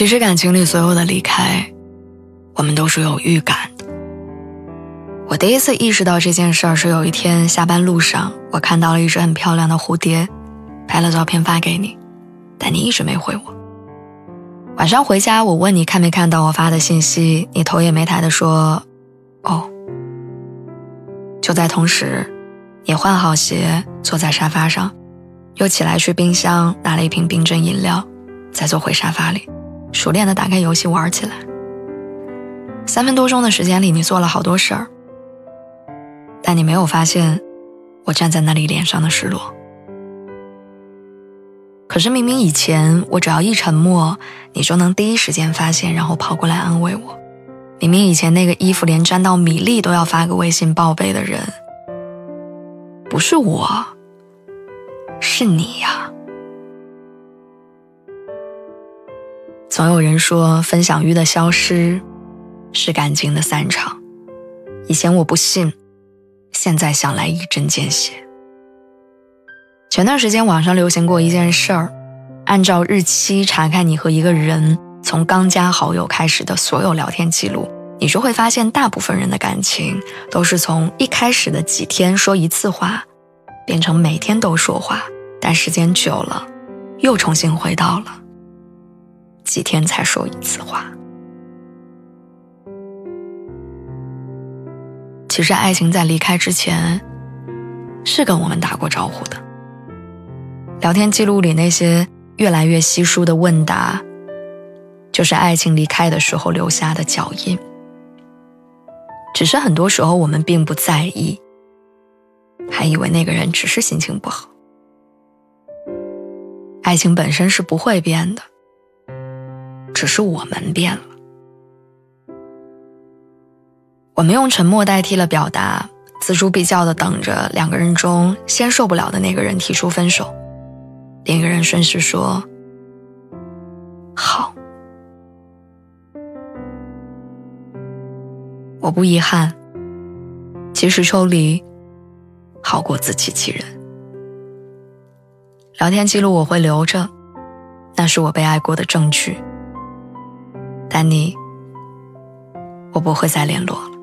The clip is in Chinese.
其实感情里所有的离开，我们都是有预感的。我第一次意识到这件事儿是有一天下班路上，我看到了一只很漂亮的蝴蝶，拍了照片发给你，但你一直没回我。晚上回家，我问你看没看到我发的信息，你头也没抬的说：“哦。”就在同时，你换好鞋，坐在沙发上，又起来去冰箱拿了一瓶冰镇饮料，再坐回沙发里。熟练的打开游戏玩起来。三分多钟的时间里，你做了好多事儿，但你没有发现我站在那里脸上的失落。可是明明以前我只要一沉默，你就能第一时间发现，然后跑过来安慰我。明明以前那个衣服连沾到米粒都要发个微信报备的人，不是我，是你呀。总有人说，分享欲的消失是感情的散场。以前我不信，现在想来一针见血。前段时间网上流行过一件事儿，按照日期查看你和一个人从刚加好友开始的所有聊天记录，你就会发现，大部分人的感情都是从一开始的几天说一次话，变成每天都说话，但时间久了，又重新回到了。几天才说一次话。其实，爱情在离开之前，是跟我们打过招呼的。聊天记录里那些越来越稀疏的问答，就是爱情离开的时候留下的脚印。只是很多时候我们并不在意，还以为那个人只是心情不好。爱情本身是不会变的。只是我们变了，我们用沉默代替了表达，锱铢必较的等着两个人中先受不了的那个人提出分手，另一个人顺势说：“好。”我不遗憾，及时抽离，好过自欺欺人。聊天记录我会留着，那是我被爱过的证据。但你，我不会再联络了。